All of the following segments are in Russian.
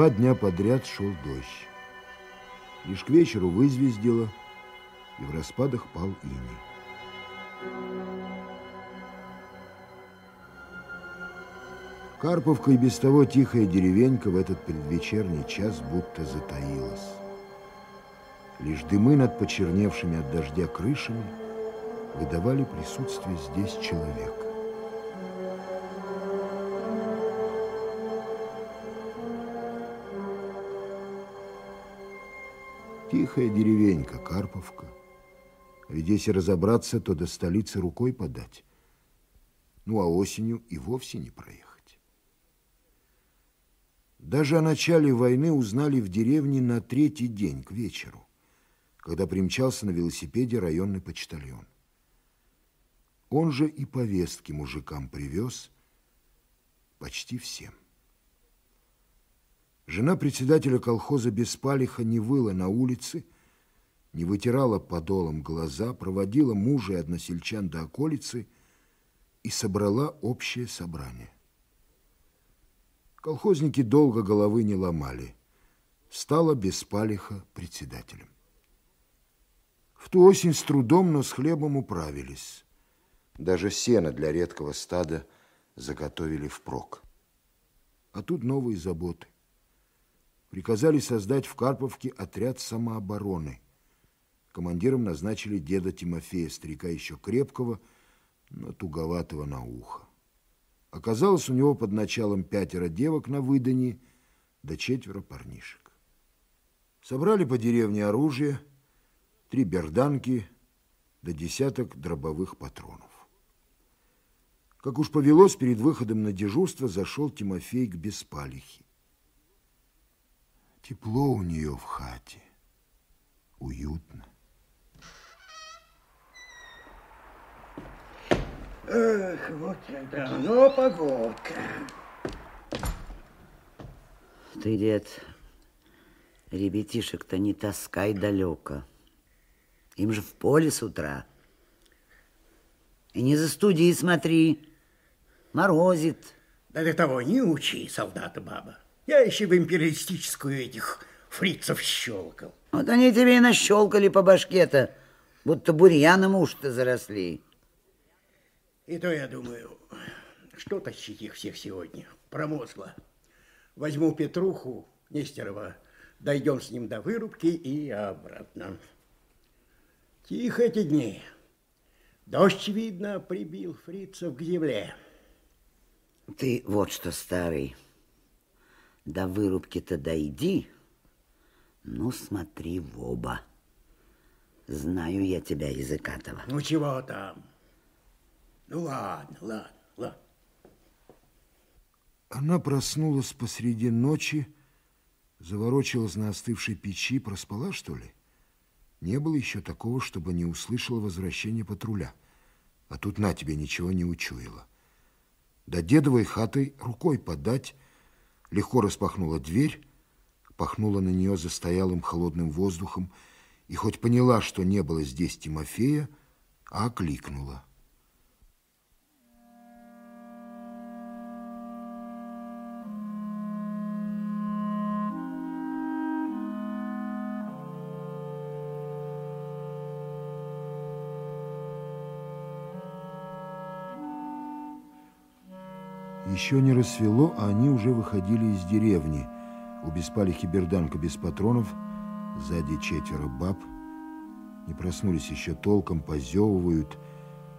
Два дня подряд шел дождь. Лишь к вечеру вызвездило, и в распадах пал иней. Карповка и без того тихая деревенька в этот предвечерний час будто затаилась. Лишь дымы над почерневшими от дождя крышами выдавали присутствие здесь человека. Тихая деревенька, Карповка. Ведь если разобраться, то до столицы рукой подать. Ну, а осенью и вовсе не проехать. Даже о начале войны узнали в деревне на третий день, к вечеру, когда примчался на велосипеде районный почтальон. Он же и повестки мужикам привез почти всем. Жена председателя колхоза Беспалиха не выла на улице, не вытирала подолом глаза, проводила мужа и односельчан до околицы и собрала общее собрание. Колхозники долго головы не ломали. Стала Беспалиха председателем. В ту осень с трудом, но с хлебом управились. Даже сено для редкого стада заготовили впрок. А тут новые заботы приказали создать в Карповке отряд самообороны. Командиром назначили деда Тимофея, старика еще крепкого, но туговатого на ухо. Оказалось, у него под началом пятеро девок на выдании, да четверо парнишек. Собрали по деревне оружие, три берданки, да десяток дробовых патронов. Как уж повелось, перед выходом на дежурство зашел Тимофей к Беспалихе. Тепло у нее в хате. Уютно. Эх, вот давно погодка. Ты, дед, ребятишек-то не таскай далеко. Им же в поле с утра. И не за студии смотри, морозит. Да ты того не учи, солдата баба. Я еще в империалистическую этих фрицев щелкал. Вот они тебе и нащелкали по башке-то, будто бурьяном уж-то заросли. И то я думаю, что тащить их всех сегодня? Промозгло. Возьму Петруху Нестерова, дойдем с ним до вырубки и обратно. Тихо эти дни. Дождь, видно, прибил фрицев к земле. Ты вот что, старый, до вырубки-то дойди, ну, смотри в оба. Знаю я тебя, языкатого. Ну, чего там? Ну, ладно, ладно, ладно. Она проснулась посреди ночи, заворочилась на остывшей печи, проспала, что ли? Не было еще такого, чтобы не услышала возвращения патруля. А тут на тебе ничего не учуяла. До дедовой хаты рукой подать, легко распахнула дверь, пахнула на нее застоялым холодным воздухом и хоть поняла, что не было здесь Тимофея, а окликнула. Еще не рассвело, а они уже выходили из деревни. У Беспалихи берданка без патронов, сзади четверо баб. Не проснулись еще толком, позевывают,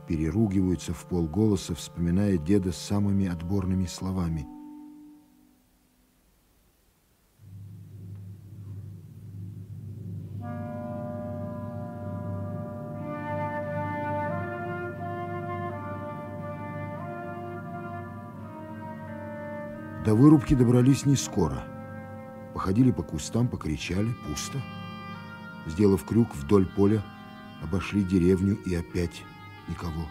переругиваются в полголоса, вспоминая деда самыми отборными словами – До вырубки добрались не скоро. Походили по кустам, покричали, пусто. Сделав крюк вдоль поля, обошли деревню и опять никого.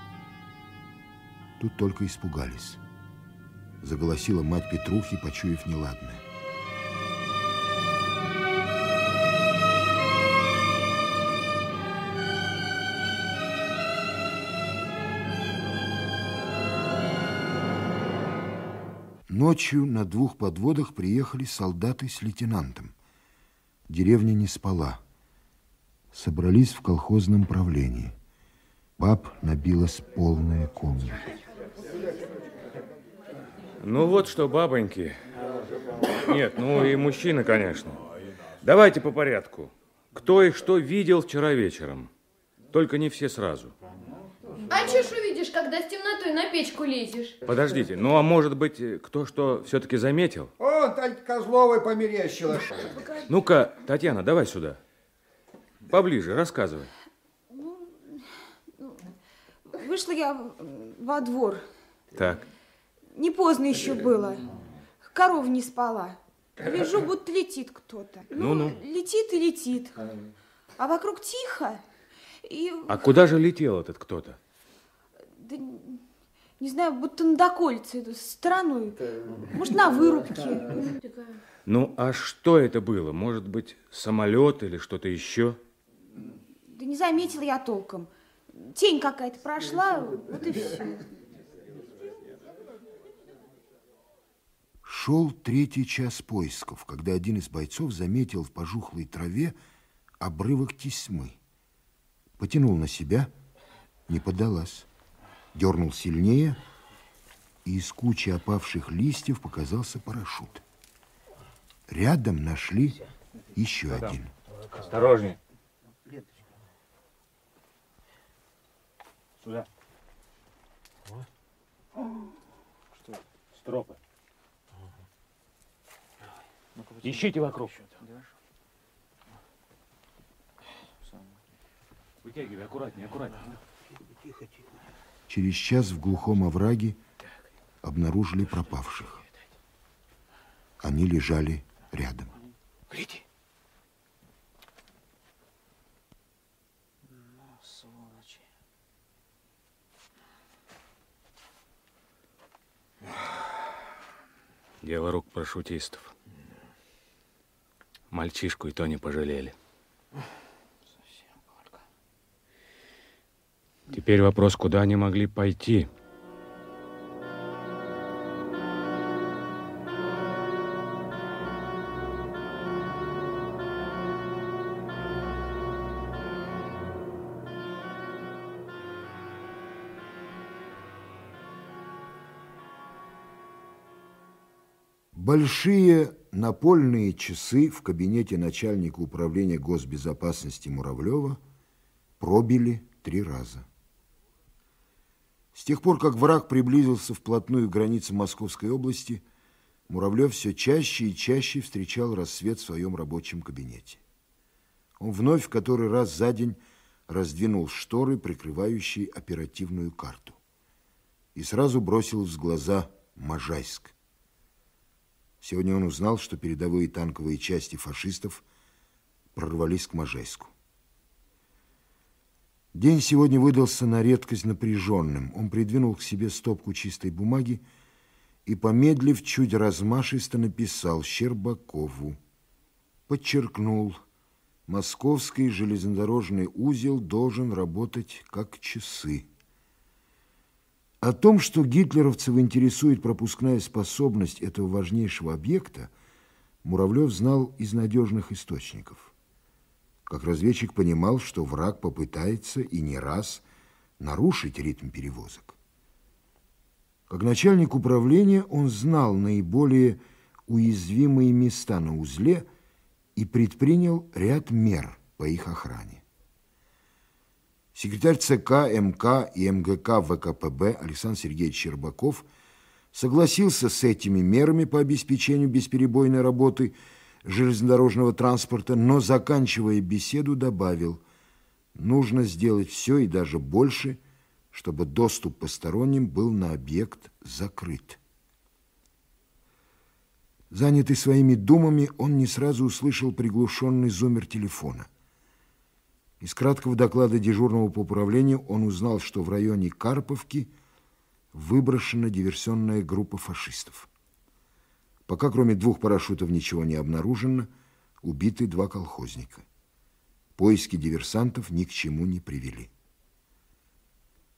Тут только испугались. Заголосила мать Петрухи, почуяв неладное. Ночью на двух подводах приехали солдаты с лейтенантом. Деревня не спала. Собрались в колхозном правлении. Баб набилась полная комната. Ну вот что, бабоньки. Нет, ну и мужчины, конечно. Давайте по порядку. Кто и что видел вчера вечером. Только не все сразу. А че темнотой на печку лезешь? Подождите, ну а может быть, кто что все-таки заметил? О, Тать Козловой померещилась. Ну-ка, Татьяна, давай сюда. Поближе, рассказывай. Вышла я во двор. Так. Не поздно еще было. Корова не спала. Вижу, будто летит кто-то. Ну-ну. Летит и летит. А вокруг тихо. И, А куда же летел этот кто-то? да, не знаю, будто на докольце иду, стороной. Может, на вырубке. Ну, а что это было? Может быть, самолет или что-то еще? Да не заметила я толком. Тень какая-то прошла, вот и все. Шел третий час поисков, когда один из бойцов заметил в пожухлой траве обрывок тесьмы. Потянул на себя, не поддалась. Дернул сильнее, и из кучи опавших листьев показался парашют. Рядом нашли еще один. Осторожнее. Сюда. Что? Стропы. Ищите вокруг. Вытягивай, аккуратнее, аккуратнее. Через час в глухом овраге обнаружили пропавших. Они лежали рядом. Гляди. Дело рук парашютистов. Мальчишку и то не пожалели. Теперь вопрос, куда они могли пойти? Большие напольные часы в кабинете начальника управления госбезопасности Муравлева пробили три раза. С тех пор, как враг приблизился вплотную к границе Московской области, Муравлев все чаще и чаще встречал рассвет в своем рабочем кабинете. Он вновь в который раз за день раздвинул шторы, прикрывающие оперативную карту. И сразу бросил в глаза Можайск. Сегодня он узнал, что передовые танковые части фашистов прорвались к Можайску. День сегодня выдался на редкость напряженным. Он придвинул к себе стопку чистой бумаги и, помедлив, чуть размашисто написал Щербакову. Подчеркнул, московский железнодорожный узел должен работать как часы. О том, что гитлеровцев интересует пропускная способность этого важнейшего объекта, Муравлев знал из надежных источников. Как разведчик понимал, что враг попытается и не раз нарушить ритм перевозок. Как начальник управления он знал наиболее уязвимые места на узле и предпринял ряд мер по их охране. Секретарь ЦК, МК и МГК ВКПБ Александр Сергеевич Щербаков согласился с этими мерами по обеспечению бесперебойной работы – железнодорожного транспорта, но, заканчивая беседу, добавил, нужно сделать все и даже больше, чтобы доступ посторонним был на объект закрыт. Занятый своими думами, он не сразу услышал приглушенный зумер телефона. Из краткого доклада дежурного по управлению он узнал, что в районе Карповки выброшена диверсионная группа фашистов. Пока кроме двух парашютов ничего не обнаружено, убиты два колхозника. Поиски диверсантов ни к чему не привели.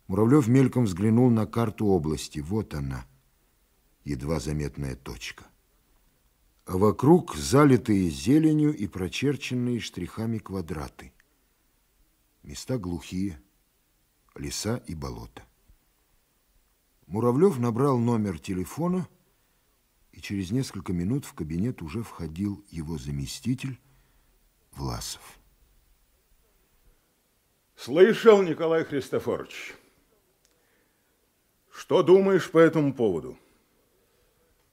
Муравлев мельком взглянул на карту области. Вот она. едва заметная точка. А вокруг залитые зеленью и прочерченные штрихами квадраты. Места глухие, леса и болота. Муравлев набрал номер телефона, и через несколько минут в кабинет уже входил его заместитель Власов. Слышал, Николай Христофорович. Что думаешь по этому поводу?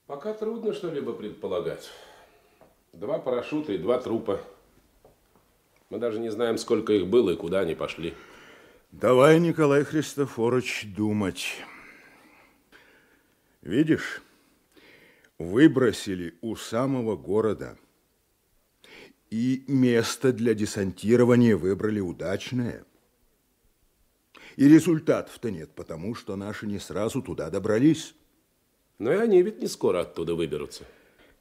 Пока трудно что-либо предполагать. Два парашюта и два трупа. Мы даже не знаем, сколько их было и куда они пошли. Давай, Николай Христофорович, думать. Видишь, выбросили у самого города. И место для десантирования выбрали удачное. И результатов-то нет, потому что наши не сразу туда добрались. Но и они ведь не скоро оттуда выберутся.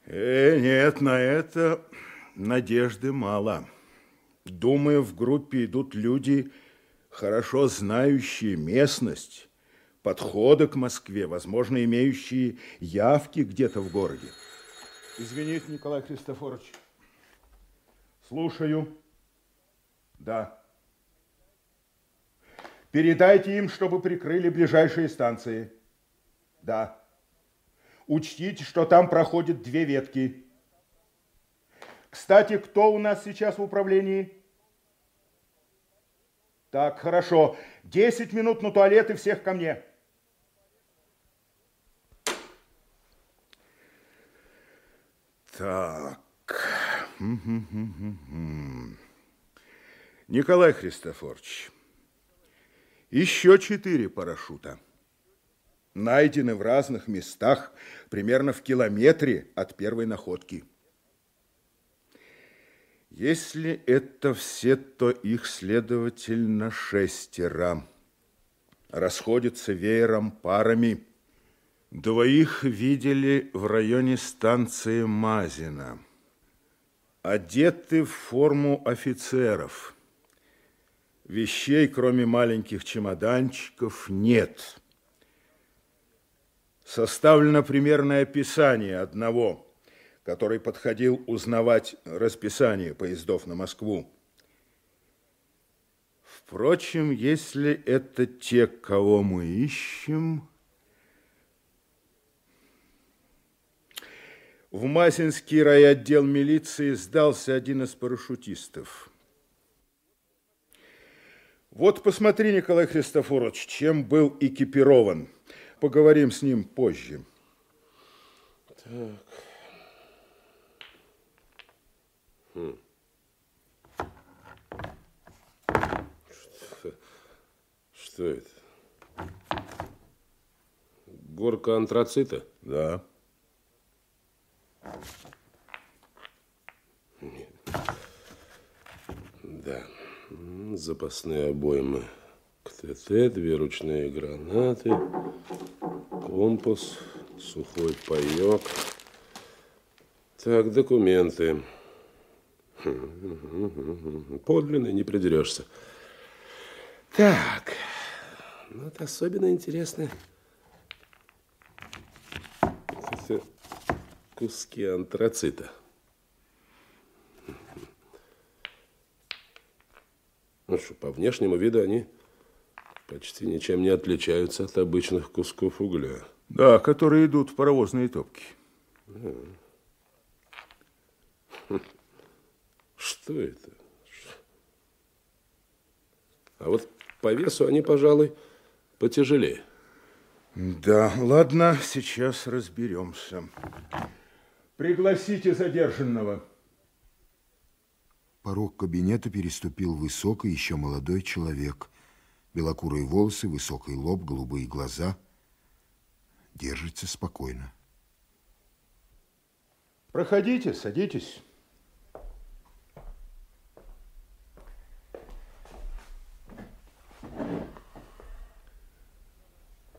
Э, нет, на это надежды мало. Думаю, в группе идут люди, хорошо знающие местность, подходы к Москве, возможно, имеющие явки где-то в городе. Извините, Николай Христофорович. Слушаю. Да. Передайте им, чтобы прикрыли ближайшие станции. Да. Учтите, что там проходят две ветки. Кстати, кто у нас сейчас в управлении? Так, хорошо. Десять минут на туалет и всех ко мне. Так. Николай Христофорович, еще четыре парашюта найдены в разных местах, примерно в километре от первой находки. Если это все, то их, следовательно, шестеро. Расходятся веером парами. Двоих видели в районе станции Мазина. Одеты в форму офицеров. Вещей, кроме маленьких чемоданчиков, нет составлено примерное описание одного, который подходил узнавать расписание поездов на Москву. Впрочем, если это те, кого мы ищем... В Масинский райотдел милиции сдался один из парашютистов. Вот посмотри, Николай Христофорович, чем был экипирован – Поговорим с ним позже. Так. Хм. Что, что это? Горка антрацита? Да. Да. Запасные обоймы. КТТ, две ручные гранаты, компас, сухой паек. Так, документы. Подлинный, не придерешься. Так, ну это особенно интересно. Это куски антрацита. Ну что, по внешнему виду они почти ничем не отличаются от обычных кусков угля. Да, которые идут в паровозные топки. Что это? А вот по весу они, пожалуй, потяжелее. Да, ладно, сейчас разберемся. Пригласите задержанного. Порог кабинета переступил высокий, еще молодой человек – белокурые волосы, высокий лоб, голубые глаза. Держится спокойно. Проходите, садитесь.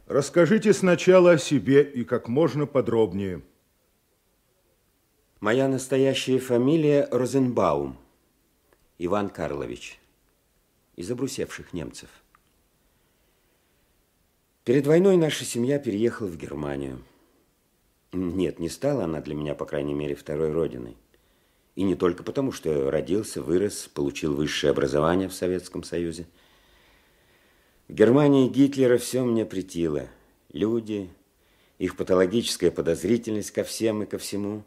Расскажите сначала о себе и как можно подробнее. Моя настоящая фамилия Розенбаум, Иван Карлович, из обрусевших немцев. Перед войной наша семья переехала в Германию. Нет, не стала она для меня, по крайней мере, второй родиной. И не только потому, что родился, вырос, получил высшее образование в Советском Союзе. В Германии Гитлера все мне претило. Люди, их патологическая подозрительность ко всем и ко всему,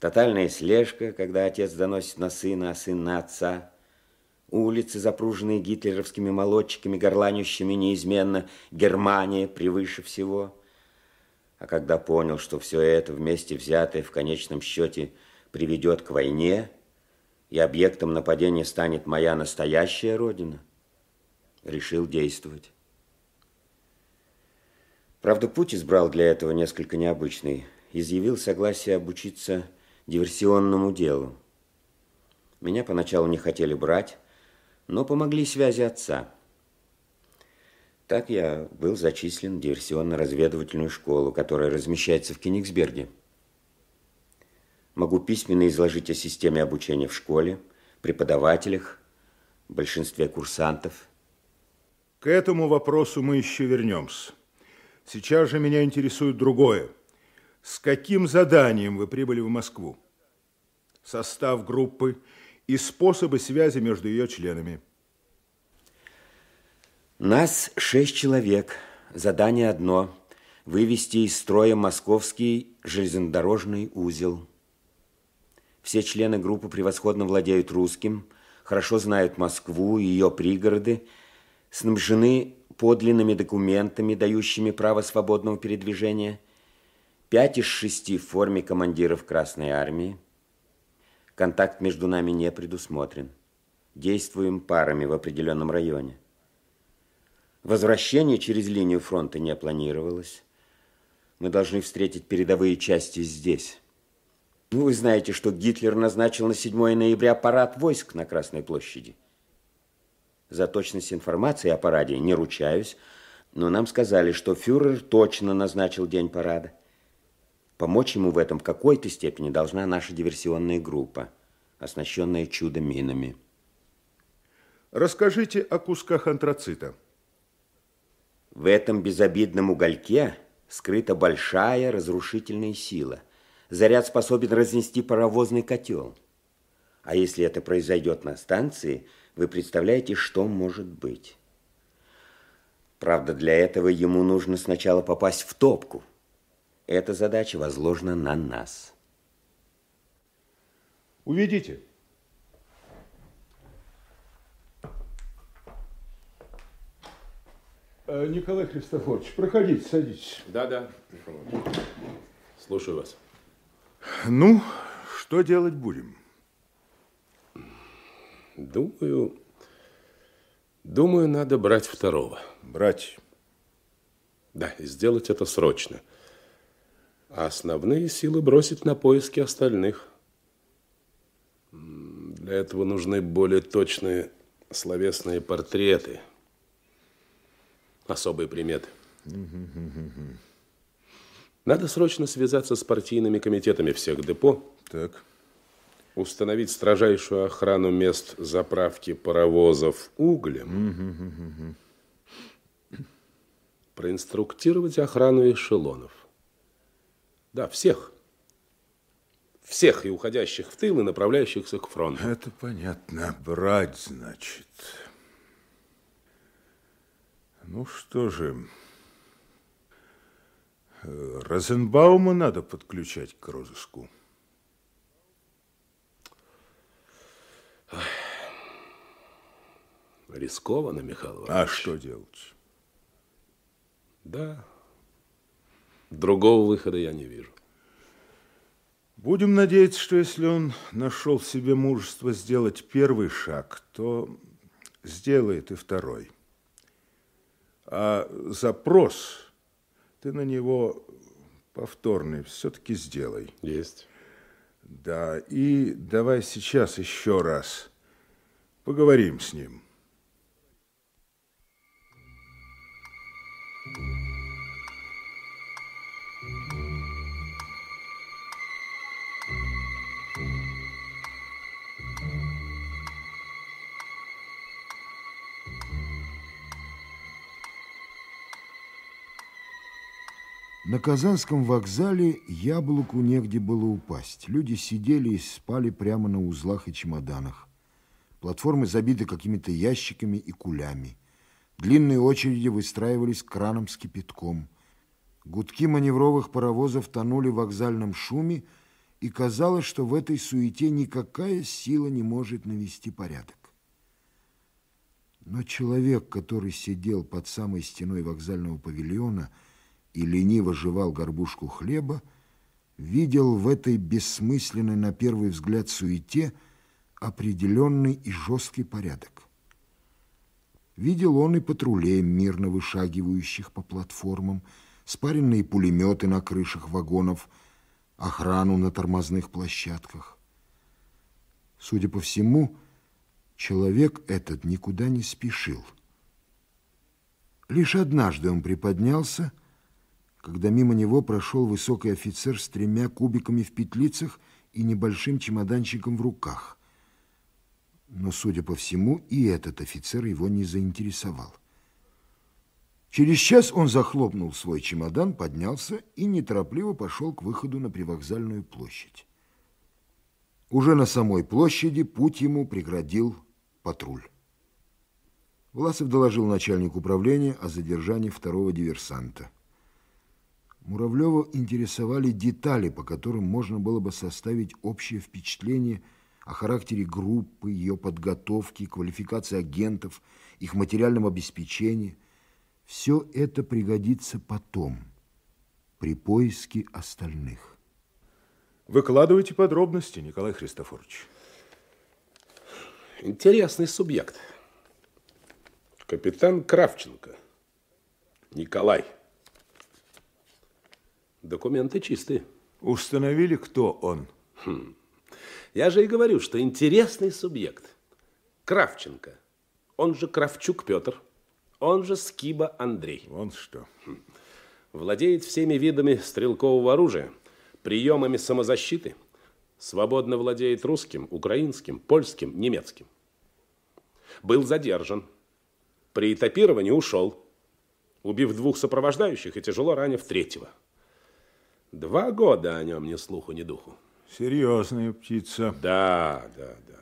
тотальная слежка, когда отец доносит на сына, а сын на отца, улицы, запруженные гитлеровскими молодчиками, горланющими неизменно «Германия превыше всего». А когда понял, что все это вместе взятое в конечном счете приведет к войне, и объектом нападения станет моя настоящая родина, решил действовать. Правда, путь избрал для этого несколько необычный. Изъявил согласие обучиться диверсионному делу. Меня поначалу не хотели брать, но помогли связи отца. Так я был зачислен в диверсионно-разведывательную школу, которая размещается в Кенигсберге. Могу письменно изложить о системе обучения в школе, преподавателях, большинстве курсантов. К этому вопросу мы еще вернемся. Сейчас же меня интересует другое. С каким заданием вы прибыли в Москву? Состав группы и способы связи между ее членами. Нас шесть человек. Задание одно – вывести из строя московский железнодорожный узел. Все члены группы превосходно владеют русским, хорошо знают Москву и ее пригороды, снабжены подлинными документами, дающими право свободного передвижения, пять из шести в форме командиров Красной Армии. Контакт между нами не предусмотрен. Действуем парами в определенном районе. Возвращение через линию фронта не планировалось. Мы должны встретить передовые части здесь. Ну, вы знаете, что Гитлер назначил на 7 ноября парад войск на Красной площади. За точность информации о параде не ручаюсь, но нам сказали, что фюрер точно назначил день парада. Помочь ему в этом в какой-то степени должна наша диверсионная группа, оснащенная чудо-минами. Расскажите о кусках антрацита. В этом безобидном угольке скрыта большая разрушительная сила. Заряд способен разнести паровозный котел. А если это произойдет на станции, вы представляете, что может быть. Правда, для этого ему нужно сначала попасть в топку. Эта задача возложена на нас. Уведите. Э, Николай Христофорович, проходите, садитесь. Да, да. Слушаю вас. Ну, что делать будем? Думаю, думаю, надо брать второго. Брать? Да, и сделать это срочно. А основные силы бросить на поиски остальных. Для этого нужны более точные словесные портреты – особые приметы. Надо срочно связаться с партийными комитетами всех депо. Так. Установить строжайшую охрану мест заправки паровозов углем. Проинструктировать охрану эшелонов. Да, всех. Всех и уходящих в тыл, и направляющихся к фронту. Это понятно. Брать, значит. Ну что же, Розенбаума надо подключать к розыску. Рискованно, Михаил Иванович. А что делать? Да, другого выхода я не вижу. Будем надеяться, что если он нашел в себе мужество сделать первый шаг, то сделает и второй. А запрос ты на него повторный все-таки сделай. Есть. Да, и давай сейчас еще раз поговорим с ним. На Казанском вокзале яблоку негде было упасть. Люди сидели и спали прямо на узлах и чемоданах. Платформы забиты какими-то ящиками и кулями. Длинные очереди выстраивались к кранам с кипятком. Гудки маневровых паровозов тонули в вокзальном шуме, и казалось, что в этой суете никакая сила не может навести порядок. Но человек, который сидел под самой стеной вокзального павильона, и лениво жевал горбушку хлеба, видел в этой бессмысленной на первый взгляд суете определенный и жесткий порядок. Видел он и патрулей, мирно вышагивающих по платформам, спаренные пулеметы на крышах вагонов, охрану на тормозных площадках. Судя по всему, человек этот никуда не спешил. Лишь однажды он приподнялся, когда мимо него прошел высокий офицер с тремя кубиками в петлицах и небольшим чемоданчиком в руках. Но, судя по всему, и этот офицер его не заинтересовал. Через час он захлопнул свой чемодан, поднялся и неторопливо пошел к выходу на привокзальную площадь. Уже на самой площади путь ему преградил патруль. Власов доложил начальнику управления о задержании второго диверсанта. Муравлева интересовали детали, по которым можно было бы составить общее впечатление о характере группы, ее подготовки, квалификации агентов, их материальном обеспечении. Все это пригодится потом, при поиске остальных. Выкладывайте подробности, Николай Христофорович. Интересный субъект. Капитан Кравченко. Николай. Документы чистые. Установили, кто он? Хм. Я же и говорю, что интересный субъект. Кравченко. Он же Кравчук Петр. Он же Скиба Андрей. Он что? Хм. Владеет всеми видами стрелкового оружия, приемами самозащиты. Свободно владеет русским, украинским, польским, немецким. Был задержан. При этапировании ушел, убив двух сопровождающих и тяжело ранив третьего. Два года о нем ни слуху, ни духу. Серьезная птица. Да, да, да.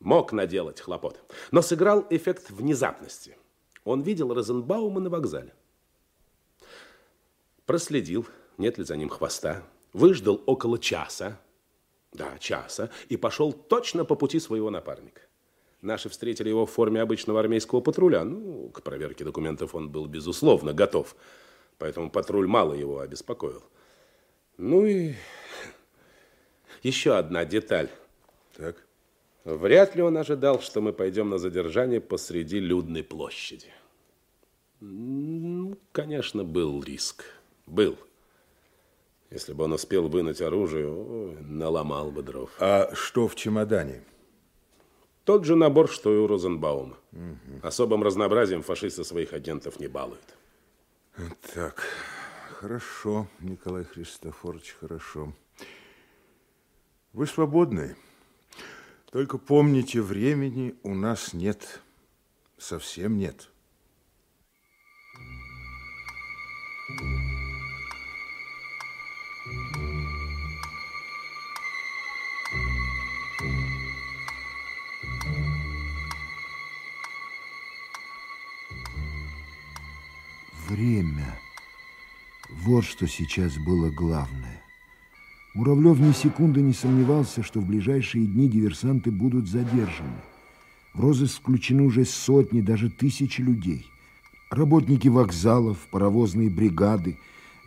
Мог наделать хлопот, но сыграл эффект внезапности. Он видел Розенбаума на вокзале. Проследил, нет ли за ним хвоста. Выждал около часа, да, часа, и пошел точно по пути своего напарника. Наши встретили его в форме обычного армейского патруля. Ну, к проверке документов он был, безусловно, готов поэтому патруль мало его обеспокоил. Ну и еще одна деталь. Так. Вряд ли он ожидал, что мы пойдем на задержание посреди людной площади. Ну, конечно, был риск. Был. Если бы он успел вынуть оружие, ой, наломал бы дров. А что в чемодане? Тот же набор, что и у Розенбаума. Угу. Особым разнообразием фашисты своих агентов не балуют. Так, хорошо, Николай Христофорович, хорошо. Вы свободны. Только помните, времени у нас нет. Совсем нет. Время. Вот что сейчас было главное. Муравлев ни секунды не сомневался, что в ближайшие дни диверсанты будут задержаны. В розыск включены уже сотни, даже тысячи людей. Работники вокзалов, паровозные бригады,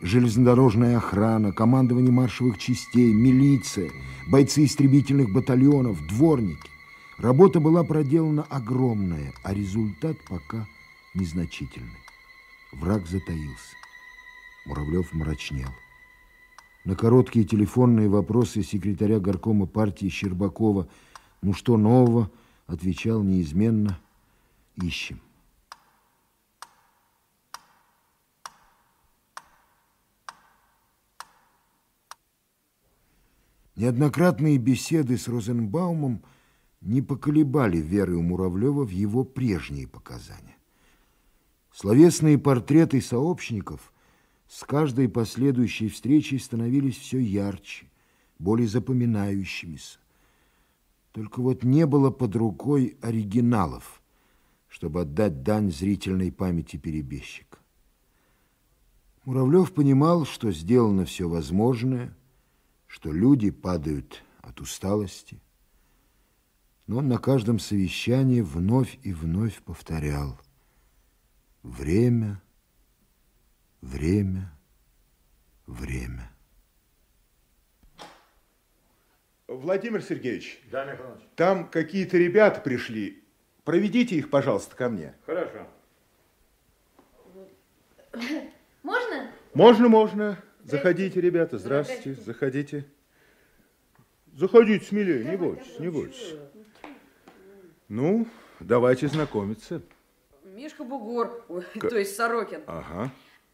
железнодорожная охрана, командование маршевых частей, милиция, бойцы истребительных батальонов, дворники. Работа была проделана огромная, а результат пока незначительный. Враг затаился. Муравлев мрачнел. На короткие телефонные вопросы секретаря горкома партии Щербакова «Ну что нового?» отвечал неизменно «Ищем». Неоднократные беседы с Розенбаумом не поколебали веры у Муравлева в его прежние показания. Словесные портреты сообщников с каждой последующей встречей становились все ярче, более запоминающимися. Только вот не было под рукой оригиналов, чтобы отдать дань зрительной памяти перебежчика. Муравлев понимал, что сделано все возможное, что люди падают от усталости, но он на каждом совещании вновь и вновь повторял «Время, время, время». Владимир Сергеевич, Да, Михаил там какие-то ребята пришли. Проведите их, пожалуйста, ко мне. Хорошо. Можно? Можно, можно. Заходите, ребята. Здравствуйте. Заходите. Заходите смелее, не бойтесь, не бойтесь. Ну, давайте знакомиться. Мишка Бугор, ой, то есть Сорокин. Ага.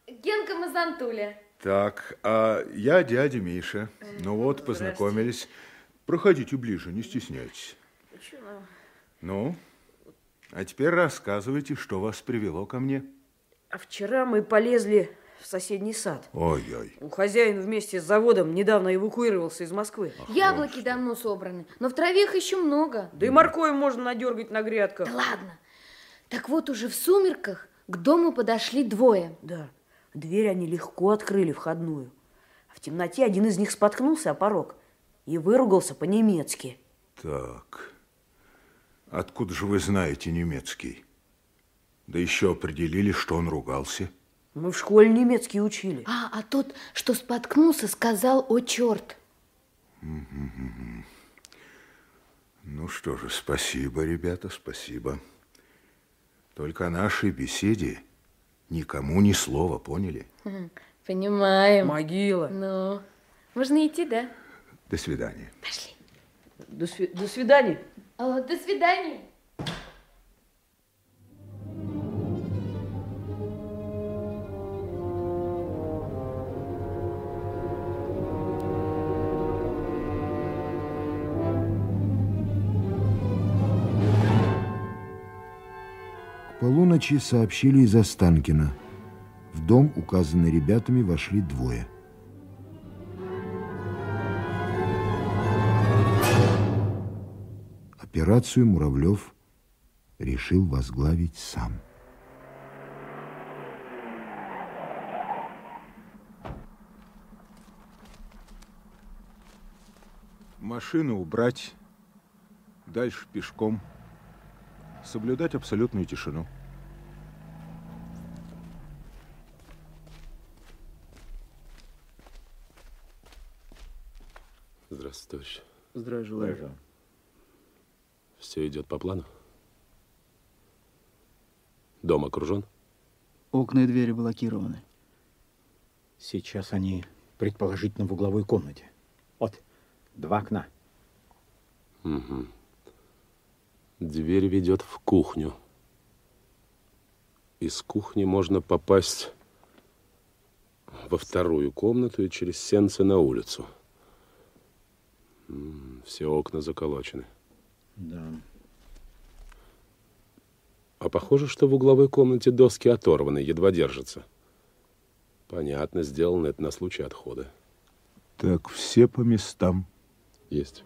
Генка Мазантуля. Так, а я дядя Миша. Ну вот, познакомились. Проходите ближе, не стесняйтесь. Ну, а теперь рассказывайте, что вас привело ко мне. А вчера мы полезли в соседний сад. Ой-ой. У хозяин вместе с заводом недавно эвакуировался из Москвы. Яблоки давно собраны, но в траве их еще много. Да и моркови можно надергать на грядках. Да ладно. Так вот уже в сумерках к дому подошли двое. Да, дверь они легко открыли входную. А в темноте один из них споткнулся о порог и выругался по-немецки. Так, откуда же вы знаете немецкий? Да еще определили, что он ругался. Мы в школе немецкий учили. А, а тот, что споткнулся, сказал «О, черт!» Ну что же, спасибо, ребята, спасибо. Только о нашей беседе никому ни слова, поняли? Понимаем. Могила. Ну, можно идти, да? До свидания. Пошли. До, сви- до свидания. О, до свидания. Полуночи сообщили из Останкина. В дом, указанный ребятами, вошли двое. Операцию Муравлев решил возглавить сам. Машину убрать, дальше пешком, соблюдать абсолютную тишину. Здравствуйте, товарищ. Здравия желаю. Все идет по плану? Дом окружен? Окна и двери блокированы. Сейчас они, предположительно, в угловой комнате. Вот, два окна. Угу. Дверь ведет в кухню. Из кухни можно попасть во вторую комнату и через сенцы на улицу. Все окна заколочены. Да. А похоже, что в угловой комнате доски оторваны, едва держатся. Понятно, сделано это на случай отхода. Так, все по местам. Есть.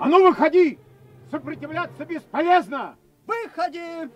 А ну выходи! Сопротивляться бесполезно! Выходи!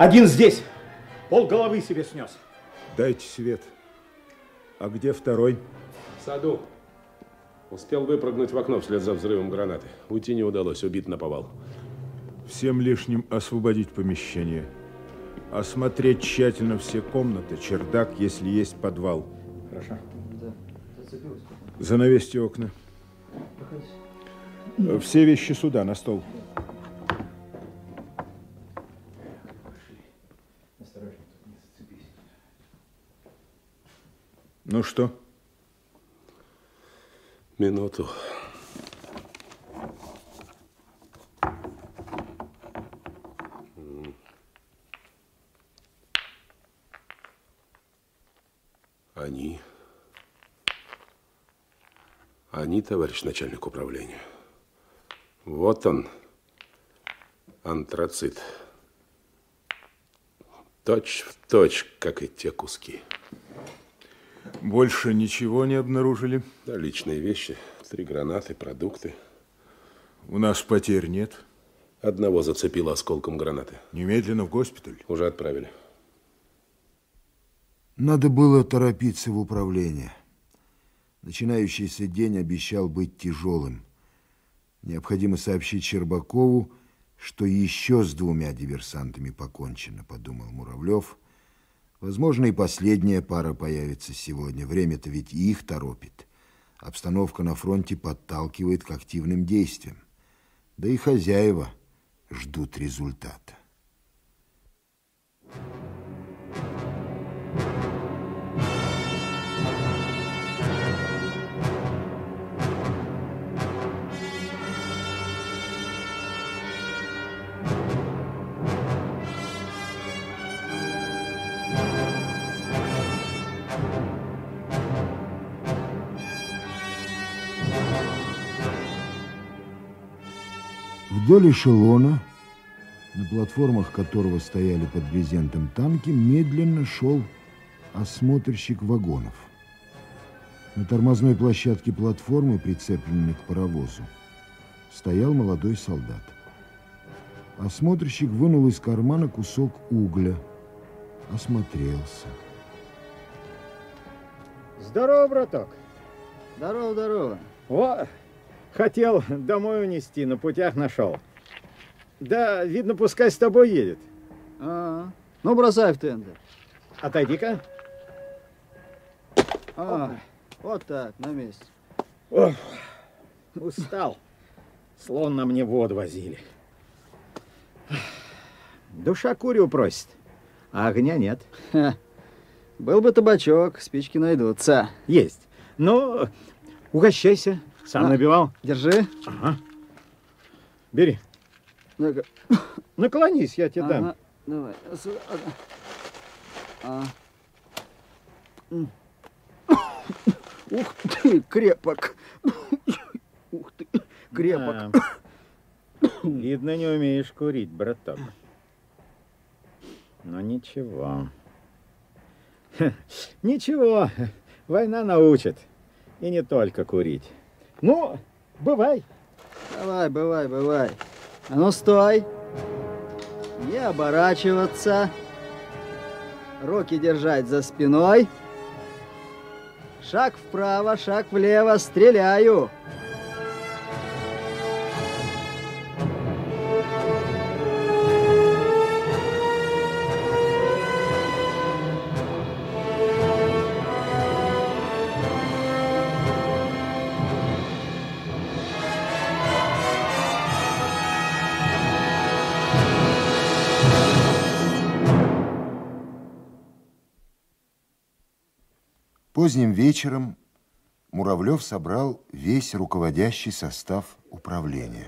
Один здесь. Пол головы себе снес. Дайте свет. А где второй? В саду. Успел выпрыгнуть в окно вслед за взрывом гранаты. Уйти не удалось, убит на повал. Всем лишним освободить помещение. Осмотреть тщательно все комнаты, чердак, если есть подвал. Хорошо. Занавесьте окна. Все вещи сюда, на стол. Ну что? Минуту. Они... Они, товарищ начальник управления. Вот он, антрацит. Точь в точь, как и те куски. Больше ничего не обнаружили? Да, личные вещи. Три гранаты, продукты. У нас потерь нет? Одного зацепило осколком гранаты. Немедленно в госпиталь? Уже отправили. Надо было торопиться в управление. Начинающийся день обещал быть тяжелым. Необходимо сообщить Щербакову, что еще с двумя диверсантами покончено, подумал Муравлев. Возможно, и последняя пара появится сегодня. Время-то ведь и их торопит. Обстановка на фронте подталкивает к активным действиям. Да и хозяева ждут результата. Вдоль эшелона, на платформах которого стояли под брезентом танки, медленно шел осмотрщик вагонов. На тормозной площадке платформы, прицепленной к паровозу, стоял молодой солдат. Осмотрщик вынул из кармана кусок угля, осмотрелся. Здорово, браток. Здорово, здорово. О, хотел домой унести, на путях нашел. Да, видно, пускай с тобой едет. А, ну бросай в тендер. Отойди-ка. А, вот так, на месте. Ох, устал. Словно мне воду возили. Душа курю просит, а огня нет. Ха. Был бы табачок, спички найдутся. Есть. Ну, угощайся. Сам А, набивал. Держи. Ага. Бери. Ну-ка. Наклонись, я тебе Ага, дам. Давай. сюда. А. М. Ух ты, крепок. Ух ты, крепок. Да. Видно, не умеешь курить, браток. Но ничего. Ничего, война научит. И не только курить. Ну, бывай. Давай, бывай, бывай. А ну стой. Не оборачиваться. Руки держать за спиной. Шаг вправо, шаг влево. Стреляю. Поздним вечером Муравлев собрал весь руководящий состав управления.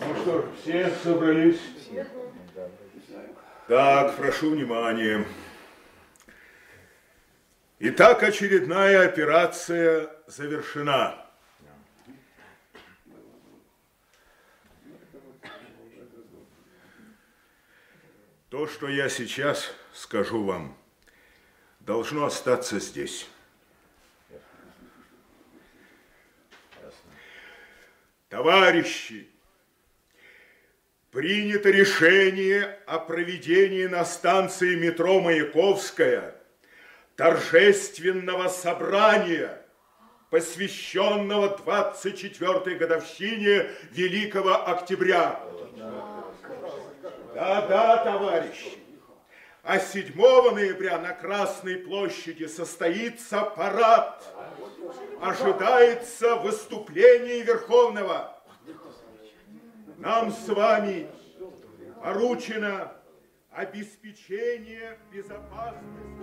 Ну что все собрались? Так, прошу внимания. Итак, очередная операция завершена. То, что я сейчас скажу вам, должно остаться здесь. Товарищи, принято решение о проведении на станции метро Маяковская торжественного собрания, посвященного 24-й годовщине Великого Октября. Да-да, товарищи. А 7 ноября на Красной площади состоится парад. Ожидается выступление Верховного. Нам с вами поручено обеспечение безопасности.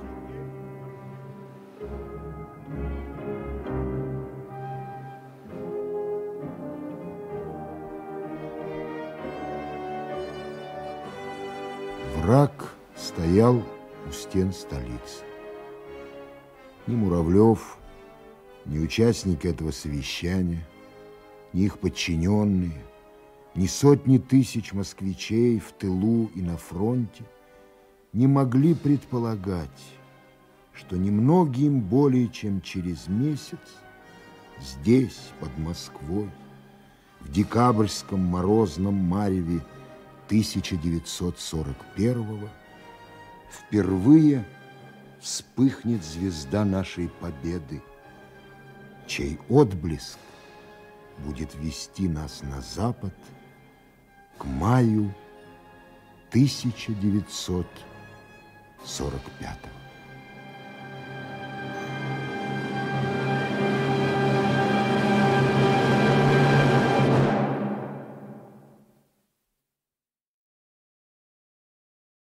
Враг стоял у стен столицы. Ни Муравлев, ни участники этого совещания, ни их подчиненные, ни сотни тысяч москвичей в тылу и на фронте не могли предполагать, что немногим более чем через месяц здесь, под Москвой, в декабрьском морозном мареве 1941 впервые вспыхнет звезда нашей победы, чей отблеск будет вести нас на запад к маю 1945 года.